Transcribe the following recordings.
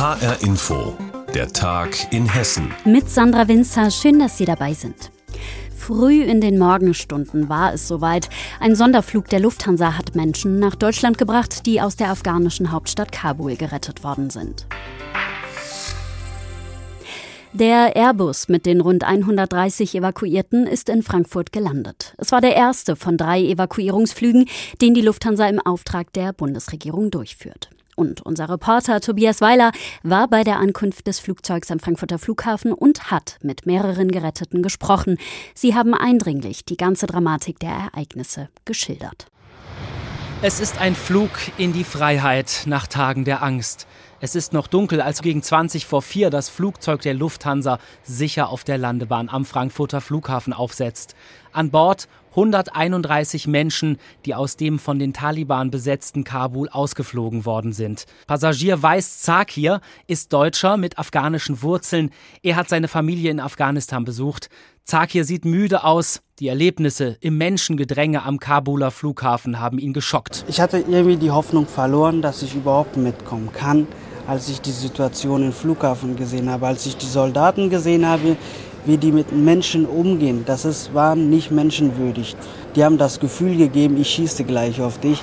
HR Info, der Tag in Hessen. Mit Sandra Winzer, schön, dass Sie dabei sind. Früh in den Morgenstunden war es soweit. Ein Sonderflug der Lufthansa hat Menschen nach Deutschland gebracht, die aus der afghanischen Hauptstadt Kabul gerettet worden sind. Der Airbus mit den rund 130 Evakuierten ist in Frankfurt gelandet. Es war der erste von drei Evakuierungsflügen, den die Lufthansa im Auftrag der Bundesregierung durchführt. Und unser Reporter Tobias Weiler war bei der Ankunft des Flugzeugs am Frankfurter Flughafen und hat mit mehreren Geretteten gesprochen. Sie haben eindringlich die ganze Dramatik der Ereignisse geschildert. Es ist ein Flug in die Freiheit nach Tagen der Angst. Es ist noch dunkel, als gegen 20 vor 4 das Flugzeug der Lufthansa sicher auf der Landebahn am Frankfurter Flughafen aufsetzt. An Bord 131 Menschen, die aus dem von den Taliban besetzten Kabul ausgeflogen worden sind. Passagier Weiß Zakir ist Deutscher mit afghanischen Wurzeln. Er hat seine Familie in Afghanistan besucht. Zakir sieht müde aus. Die Erlebnisse im Menschengedränge am Kabuler Flughafen haben ihn geschockt. Ich hatte irgendwie die Hoffnung verloren, dass ich überhaupt mitkommen kann als ich die Situation im Flughafen gesehen habe, als ich die Soldaten gesehen habe, wie die mit Menschen umgehen. Das ist, war nicht menschenwürdig. Die haben das Gefühl gegeben, ich schieße gleich auf dich.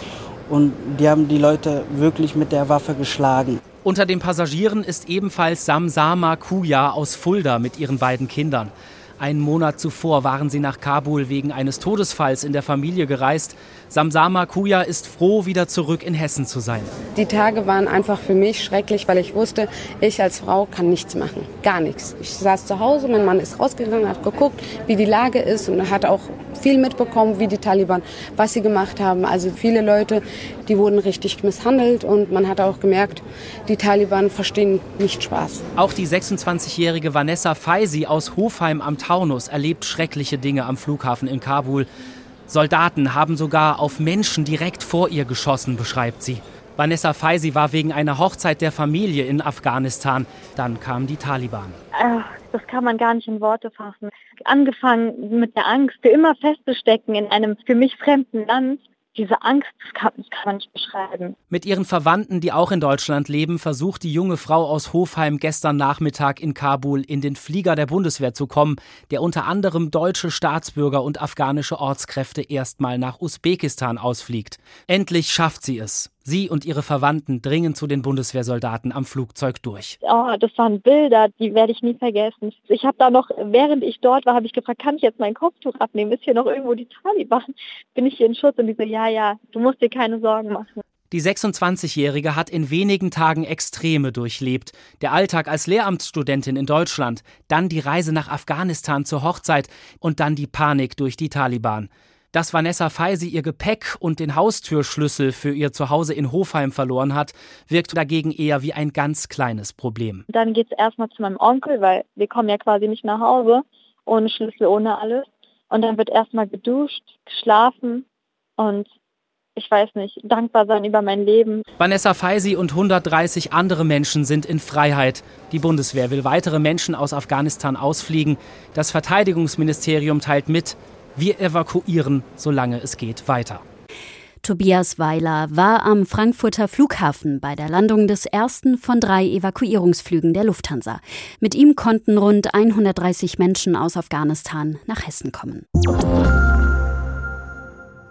Und die haben die Leute wirklich mit der Waffe geschlagen. Unter den Passagieren ist ebenfalls Samsama Kuya aus Fulda mit ihren beiden Kindern. Einen Monat zuvor waren sie nach Kabul wegen eines Todesfalls in der Familie gereist. Samsama Kuya ist froh, wieder zurück in Hessen zu sein. Die Tage waren einfach für mich schrecklich, weil ich wusste, ich als Frau kann nichts machen. Gar nichts. Ich saß zu Hause, mein Mann ist rausgegangen, hat geguckt, wie die Lage ist und hat auch viel mitbekommen, wie die Taliban, was sie gemacht haben. Also viele Leute, die wurden richtig misshandelt und man hat auch gemerkt, die Taliban verstehen nicht Spaß. Auch die 26-jährige Vanessa Faisi aus Hofheim am Taunus erlebt schreckliche Dinge am Flughafen in Kabul. Soldaten haben sogar auf Menschen direkt vor ihr geschossen, beschreibt sie. Vanessa Faisi war wegen einer Hochzeit der Familie in Afghanistan. Dann kamen die Taliban. Das kann man gar nicht in Worte fassen. Angefangen mit der Angst, für immer festzustecken in einem für mich fremden Land diese Angst, das kann, das kann, man nicht beschreiben. Mit ihren Verwandten, die auch in Deutschland leben, versucht die junge Frau aus Hofheim gestern Nachmittag in Kabul in den Flieger der Bundeswehr zu kommen, der unter anderem deutsche Staatsbürger und afghanische Ortskräfte erstmal nach Usbekistan ausfliegt. Endlich schafft sie es. Sie und ihre Verwandten dringen zu den Bundeswehrsoldaten am Flugzeug durch. Oh, das waren Bilder, die werde ich nie vergessen. Ich habe da noch, während ich dort war, habe ich gefragt, kann ich jetzt mein Kopftuch abnehmen? Ist hier noch irgendwo die Taliban? Bin ich hier in Schutz? Und die so, ja, ja, du musst dir keine Sorgen machen. Die 26-Jährige hat in wenigen Tagen Extreme durchlebt. Der Alltag als Lehramtsstudentin in Deutschland, dann die Reise nach Afghanistan zur Hochzeit und dann die Panik durch die Taliban. Dass Vanessa Faisi ihr Gepäck und den Haustürschlüssel für ihr Zuhause in Hofheim verloren hat, wirkt dagegen eher wie ein ganz kleines Problem. Dann geht es erstmal zu meinem Onkel, weil wir kommen ja quasi nicht nach Hause, ohne Schlüssel, ohne alles. Und dann wird erstmal geduscht, geschlafen und ich weiß nicht, dankbar sein über mein Leben. Vanessa Faisi und 130 andere Menschen sind in Freiheit. Die Bundeswehr will weitere Menschen aus Afghanistan ausfliegen. Das Verteidigungsministerium teilt mit, wir evakuieren, solange es geht, weiter. Tobias Weiler war am Frankfurter Flughafen bei der Landung des ersten von drei Evakuierungsflügen der Lufthansa. Mit ihm konnten rund 130 Menschen aus Afghanistan nach Hessen kommen.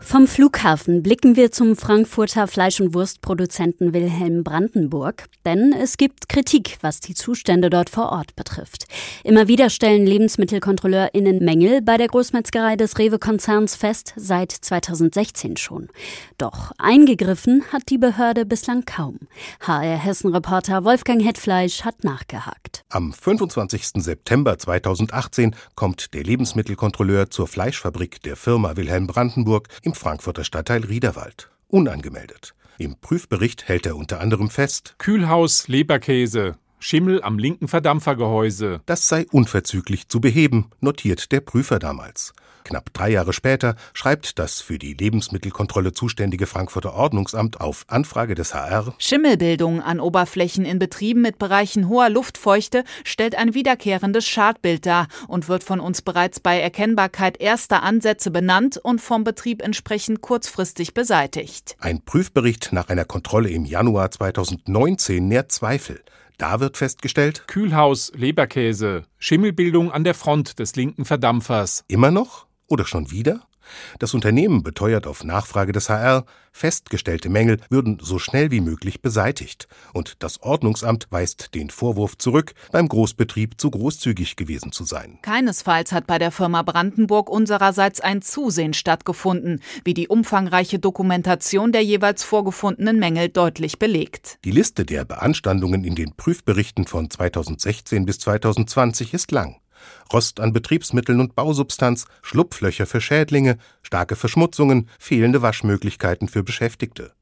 Vom Flughafen blicken wir zum Frankfurter Fleisch- und Wurstproduzenten Wilhelm Brandenburg, denn es gibt Kritik, was die Zustände dort vor Ort betrifft. Immer wieder stellen LebensmittelkontrolleurInnen Mängel bei der Großmetzgerei des Rewe-Konzerns fest, seit 2016 schon. Doch eingegriffen hat die Behörde bislang kaum. HR Hessen-Reporter Wolfgang Hetfleisch hat nachgehakt. Am 25. September 2018 kommt der Lebensmittelkontrolleur zur Fleischfabrik der Firma Wilhelm Brandenburg im Frankfurter Stadtteil Riederwald. Unangemeldet. Im Prüfbericht hält er unter anderem fest: Kühlhaus, Leberkäse, Schimmel am linken Verdampfergehäuse. Das sei unverzüglich zu beheben, notiert der Prüfer damals. Knapp drei Jahre später schreibt das für die Lebensmittelkontrolle zuständige Frankfurter Ordnungsamt auf Anfrage des HR Schimmelbildung an Oberflächen in Betrieben mit Bereichen hoher Luftfeuchte stellt ein wiederkehrendes Schadbild dar und wird von uns bereits bei Erkennbarkeit erster Ansätze benannt und vom Betrieb entsprechend kurzfristig beseitigt. Ein Prüfbericht nach einer Kontrolle im Januar 2019 nährt Zweifel. Da wird festgestellt, Kühlhaus, Leberkäse, Schimmelbildung an der Front des linken Verdampfers. Immer noch? Oder schon wieder? Das Unternehmen beteuert auf Nachfrage des HR, festgestellte Mängel würden so schnell wie möglich beseitigt. Und das Ordnungsamt weist den Vorwurf zurück, beim Großbetrieb zu großzügig gewesen zu sein. Keinesfalls hat bei der Firma Brandenburg unsererseits ein Zusehen stattgefunden, wie die umfangreiche Dokumentation der jeweils vorgefundenen Mängel deutlich belegt. Die Liste der Beanstandungen in den Prüfberichten von 2016 bis 2020 ist lang. Rost an Betriebsmitteln und Bausubstanz, Schlupflöcher für Schädlinge, starke Verschmutzungen, fehlende Waschmöglichkeiten für Beschäftigte.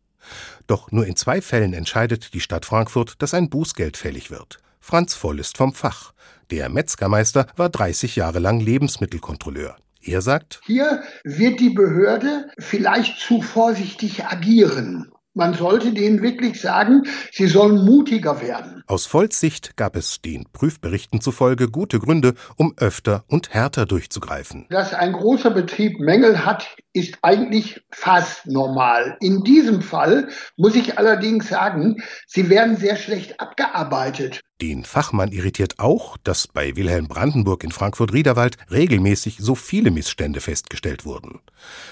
Doch nur in zwei Fällen entscheidet die Stadt Frankfurt, dass ein Bußgeld fällig wird. Franz Voll ist vom Fach. Der Metzgermeister war 30 Jahre lang Lebensmittelkontrolleur. Er sagt, hier wird die Behörde vielleicht zu vorsichtig agieren. Man sollte denen wirklich sagen, sie sollen mutiger werden. Aus Volz Sicht gab es den Prüfberichten zufolge gute Gründe, um öfter und härter durchzugreifen. Dass ein großer Betrieb Mängel hat, ist eigentlich fast normal. In diesem Fall muss ich allerdings sagen, sie werden sehr schlecht abgearbeitet. Den Fachmann irritiert auch, dass bei Wilhelm Brandenburg in Frankfurt-Riederwald regelmäßig so viele Missstände festgestellt wurden.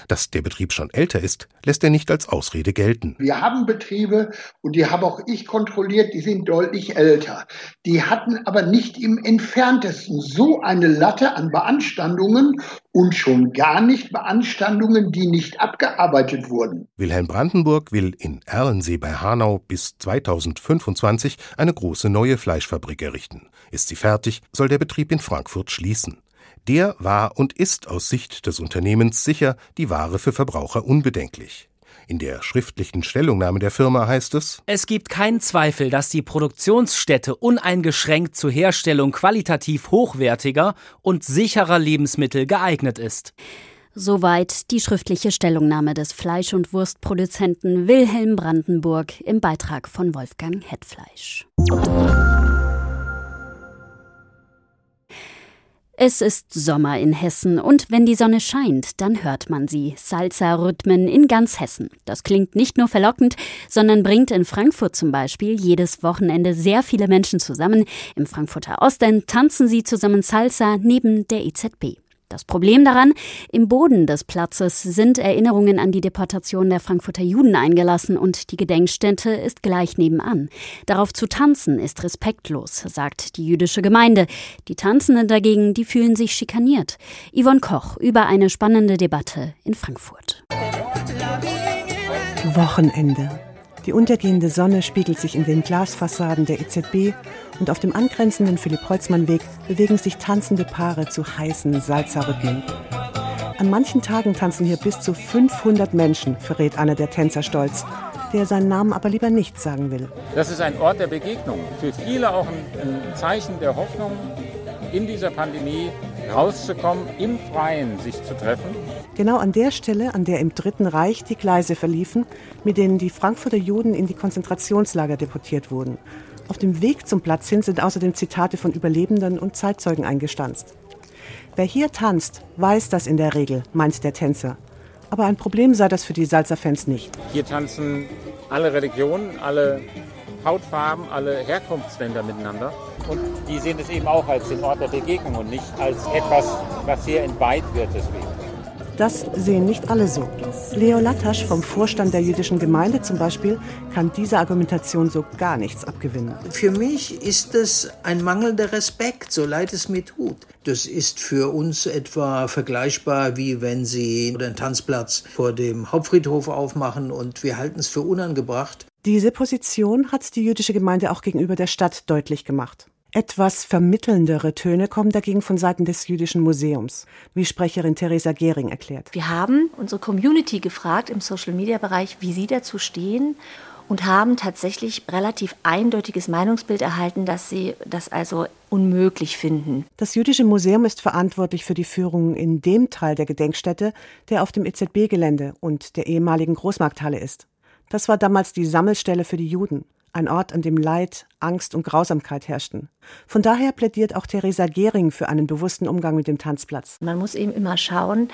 Dass der Betrieb schon älter ist, lässt er nicht als Ausrede gelten. Wir haben Betriebe, und die habe auch ich kontrolliert, die sind deutlich älter. Die hatten aber nicht im entferntesten so eine Latte an Beanstandungen und schon gar nicht Beanstandungen, die nicht abgearbeitet wurden. Wilhelm Brandenburg will in Erlensee bei Hanau bis 2025 eine große neue Fleischfabrik errichten. Ist sie fertig, soll der Betrieb in Frankfurt schließen. Der war und ist aus Sicht des Unternehmens sicher die Ware für Verbraucher unbedenklich. In der schriftlichen Stellungnahme der Firma heißt es Es gibt keinen Zweifel, dass die Produktionsstätte uneingeschränkt zur Herstellung qualitativ hochwertiger und sicherer Lebensmittel geeignet ist. Soweit die schriftliche Stellungnahme des Fleisch- und Wurstproduzenten Wilhelm Brandenburg im Beitrag von Wolfgang Hetfleisch. Es ist Sommer in Hessen und wenn die Sonne scheint, dann hört man sie. Salsa-Rhythmen in ganz Hessen. Das klingt nicht nur verlockend, sondern bringt in Frankfurt zum Beispiel jedes Wochenende sehr viele Menschen zusammen. Im Frankfurter Ostend tanzen sie zusammen Salsa neben der EZB. Das Problem daran, im Boden des Platzes sind Erinnerungen an die Deportation der Frankfurter Juden eingelassen und die Gedenkstätte ist gleich nebenan. Darauf zu tanzen ist respektlos, sagt die jüdische Gemeinde. Die Tanzenden dagegen, die fühlen sich schikaniert. Yvonne Koch über eine spannende Debatte in Frankfurt. Wochenende. Die untergehende Sonne spiegelt sich in den Glasfassaden der EZB und auf dem angrenzenden Philipp-Holzmann-Weg bewegen sich tanzende Paare zu heißen Salzerrhythmen. An manchen Tagen tanzen hier bis zu 500 Menschen, verrät einer der Tänzer stolz, der seinen Namen aber lieber nicht sagen will. Das ist ein Ort der Begegnung. Für viele auch ein Zeichen der Hoffnung, in dieser Pandemie rauszukommen, im Freien sich zu treffen. Genau an der Stelle, an der im Dritten Reich die Gleise verliefen, mit denen die Frankfurter Juden in die Konzentrationslager deportiert wurden. Auf dem Weg zum Platz hin sind außerdem Zitate von Überlebenden und Zeitzeugen eingestanzt. Wer hier tanzt, weiß das in der Regel, meint der Tänzer. Aber ein Problem sei das für die Salzerfans nicht. Hier tanzen alle Religionen, alle Hautfarben, alle Herkunftsländer miteinander. Und die sehen es eben auch als den Ort der Begegnung und nicht als etwas, was hier entweiht wird deswegen. Das sehen nicht alle so. Leo Latasch vom Vorstand der jüdischen Gemeinde zum Beispiel kann dieser Argumentation so gar nichts abgewinnen. Für mich ist es ein mangelnder Respekt, so leid es mir tut. Das ist für uns etwa vergleichbar, wie wenn Sie den Tanzplatz vor dem Hauptfriedhof aufmachen und wir halten es für unangebracht. Diese Position hat die jüdische Gemeinde auch gegenüber der Stadt deutlich gemacht. Etwas vermittelndere Töne kommen dagegen von Seiten des Jüdischen Museums, wie Sprecherin Theresa Gehring erklärt. Wir haben unsere Community gefragt im Social-Media-Bereich, wie sie dazu stehen und haben tatsächlich relativ eindeutiges Meinungsbild erhalten, dass sie das also unmöglich finden. Das Jüdische Museum ist verantwortlich für die Führung in dem Teil der Gedenkstätte, der auf dem EZB-Gelände und der ehemaligen Großmarkthalle ist. Das war damals die Sammelstelle für die Juden. Ein Ort, an dem Leid, Angst und Grausamkeit herrschten. Von daher plädiert auch Theresa Gehring für einen bewussten Umgang mit dem Tanzplatz. Man muss eben immer schauen,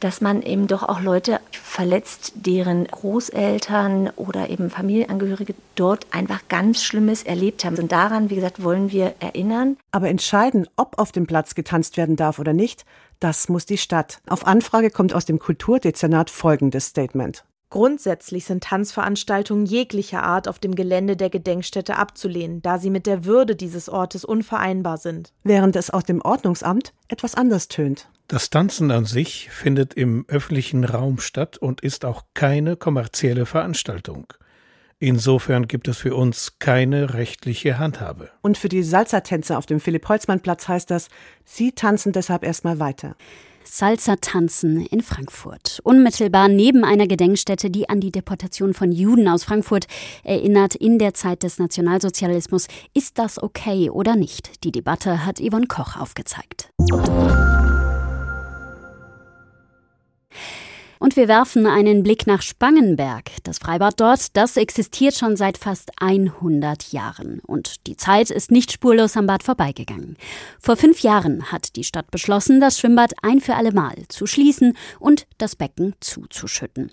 dass man eben doch auch Leute verletzt, deren Großeltern oder eben Familienangehörige dort einfach ganz Schlimmes erlebt haben. Und daran, wie gesagt, wollen wir erinnern. Aber entscheiden, ob auf dem Platz getanzt werden darf oder nicht, das muss die Stadt. Auf Anfrage kommt aus dem Kulturdezernat folgendes Statement. Grundsätzlich sind Tanzveranstaltungen jeglicher Art auf dem Gelände der Gedenkstätte abzulehnen, da sie mit der Würde dieses Ortes unvereinbar sind. Während es aus dem Ordnungsamt etwas anders tönt. Das Tanzen an sich findet im öffentlichen Raum statt und ist auch keine kommerzielle Veranstaltung. Insofern gibt es für uns keine rechtliche Handhabe. Und für die Salzertänzer auf dem Philipp-Holzmann-Platz heißt das, sie tanzen deshalb erstmal weiter. Salsa-Tanzen in Frankfurt. Unmittelbar neben einer Gedenkstätte, die an die Deportation von Juden aus Frankfurt erinnert in der Zeit des Nationalsozialismus. Ist das okay oder nicht? Die Debatte hat Yvonne Koch aufgezeigt. Und wir werfen einen Blick nach Spangenberg. Das Freibad dort, das existiert schon seit fast 100 Jahren. Und die Zeit ist nicht spurlos am Bad vorbeigegangen. Vor fünf Jahren hat die Stadt beschlossen, das Schwimmbad ein für alle Mal zu schließen und das Becken zuzuschütten.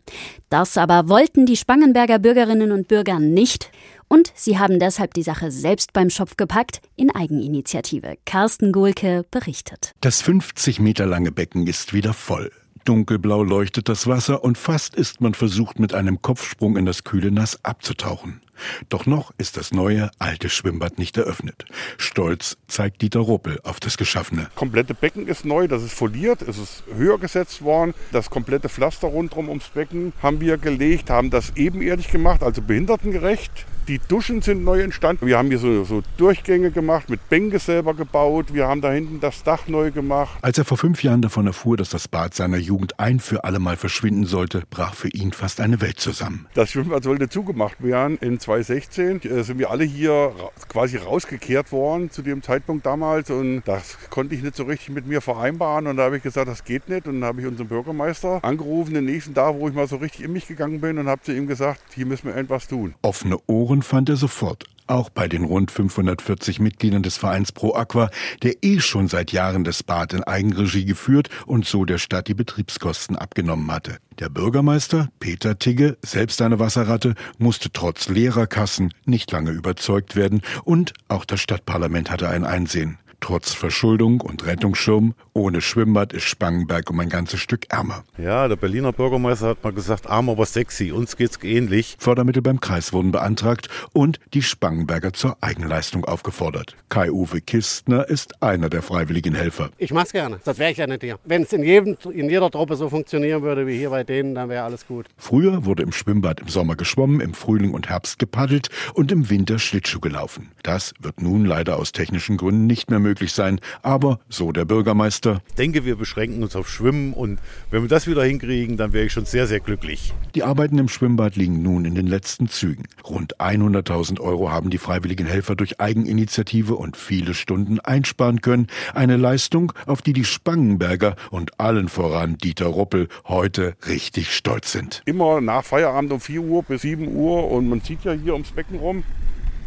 Das aber wollten die Spangenberger Bürgerinnen und Bürger nicht. Und sie haben deshalb die Sache selbst beim Schopf gepackt, in Eigeninitiative. Carsten Gohlke berichtet. Das 50 Meter lange Becken ist wieder voll. Dunkelblau leuchtet das Wasser und fast ist man versucht, mit einem Kopfsprung in das kühle Nass abzutauchen. Doch noch ist das neue, alte Schwimmbad nicht eröffnet. Stolz zeigt Dieter Ruppel auf das Geschaffene. Das komplette Becken ist neu, das ist foliert, es ist höher gesetzt worden. Das komplette Pflaster rundherum ums Becken haben wir gelegt, haben das ebenerdig gemacht, also behindertengerecht. Die Duschen sind neu entstanden. Wir haben hier so, so, Durchgänge gemacht, mit Bänke selber gebaut. Wir haben da hinten das Dach neu gemacht. Als er vor fünf Jahren davon erfuhr, dass das Bad seiner Jugend ein für alle Mal verschwinden sollte, brach für ihn fast eine Welt zusammen. Das Schwimmbad sollte zugemacht werden. In 2016 äh, sind wir alle hier quasi rausgekehrt worden zu dem Zeitpunkt damals. Und das konnte ich nicht so richtig mit mir vereinbaren. Und da habe ich gesagt, das geht nicht. Und dann habe ich unseren Bürgermeister angerufen, den nächsten Tag, wo ich mal so richtig in mich gegangen bin und habe zu ihm gesagt, hier müssen wir etwas tun. Offene Ohren Spuren fand er sofort, auch bei den rund 540 Mitgliedern des Vereins Pro Aqua, der eh schon seit Jahren das Bad in Eigenregie geführt und so der Stadt die Betriebskosten abgenommen hatte. Der Bürgermeister, Peter Tigge, selbst eine Wasserratte, musste trotz leerer Kassen nicht lange überzeugt werden und auch das Stadtparlament hatte ein Einsehen. Trotz Verschuldung und Rettungsschirm, ohne Schwimmbad ist Spangenberg um ein ganzes Stück ärmer. Ja, der Berliner Bürgermeister hat mal gesagt, arm aber sexy, uns geht's ähnlich. Fördermittel beim Kreis wurden beantragt und die Spangenberger zur Eigenleistung aufgefordert. Kai-Uwe Kistner ist einer der freiwilligen Helfer. Ich mach's gerne, das wäre ich ja nicht hier. Wenn es in, jedem, in jeder Truppe so funktionieren würde wie hier bei denen, dann wäre alles gut. Früher wurde im Schwimmbad im Sommer geschwommen, im Frühling und Herbst gepaddelt und im Winter Schlittschuh gelaufen. Das wird nun leider aus technischen Gründen nicht mehr möglich möglich sein. Aber, so der Bürgermeister, ich denke, wir beschränken uns auf Schwimmen und wenn wir das wieder hinkriegen, dann wäre ich schon sehr, sehr glücklich. Die Arbeiten im Schwimmbad liegen nun in den letzten Zügen. Rund 100.000 Euro haben die freiwilligen Helfer durch Eigeninitiative und viele Stunden einsparen können. Eine Leistung, auf die die Spangenberger und allen voran Dieter Ruppel heute richtig stolz sind. Immer nach Feierabend um 4 Uhr bis 7 Uhr und man zieht ja hier ums Becken rum.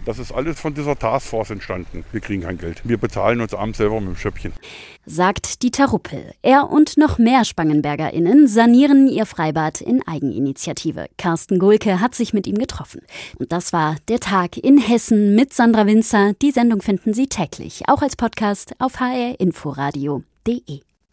Das ist alles von dieser Taskforce entstanden. Wir kriegen kein Geld. Wir bezahlen uns abends selber mit dem Schöppchen. Sagt Dieter Ruppel. Er und noch mehr SpangenbergerInnen sanieren ihr Freibad in Eigeninitiative. Carsten Gulke hat sich mit ihm getroffen. Und das war der Tag in Hessen mit Sandra Winzer. Die Sendung finden Sie täglich, auch als Podcast auf hrinforadio.de.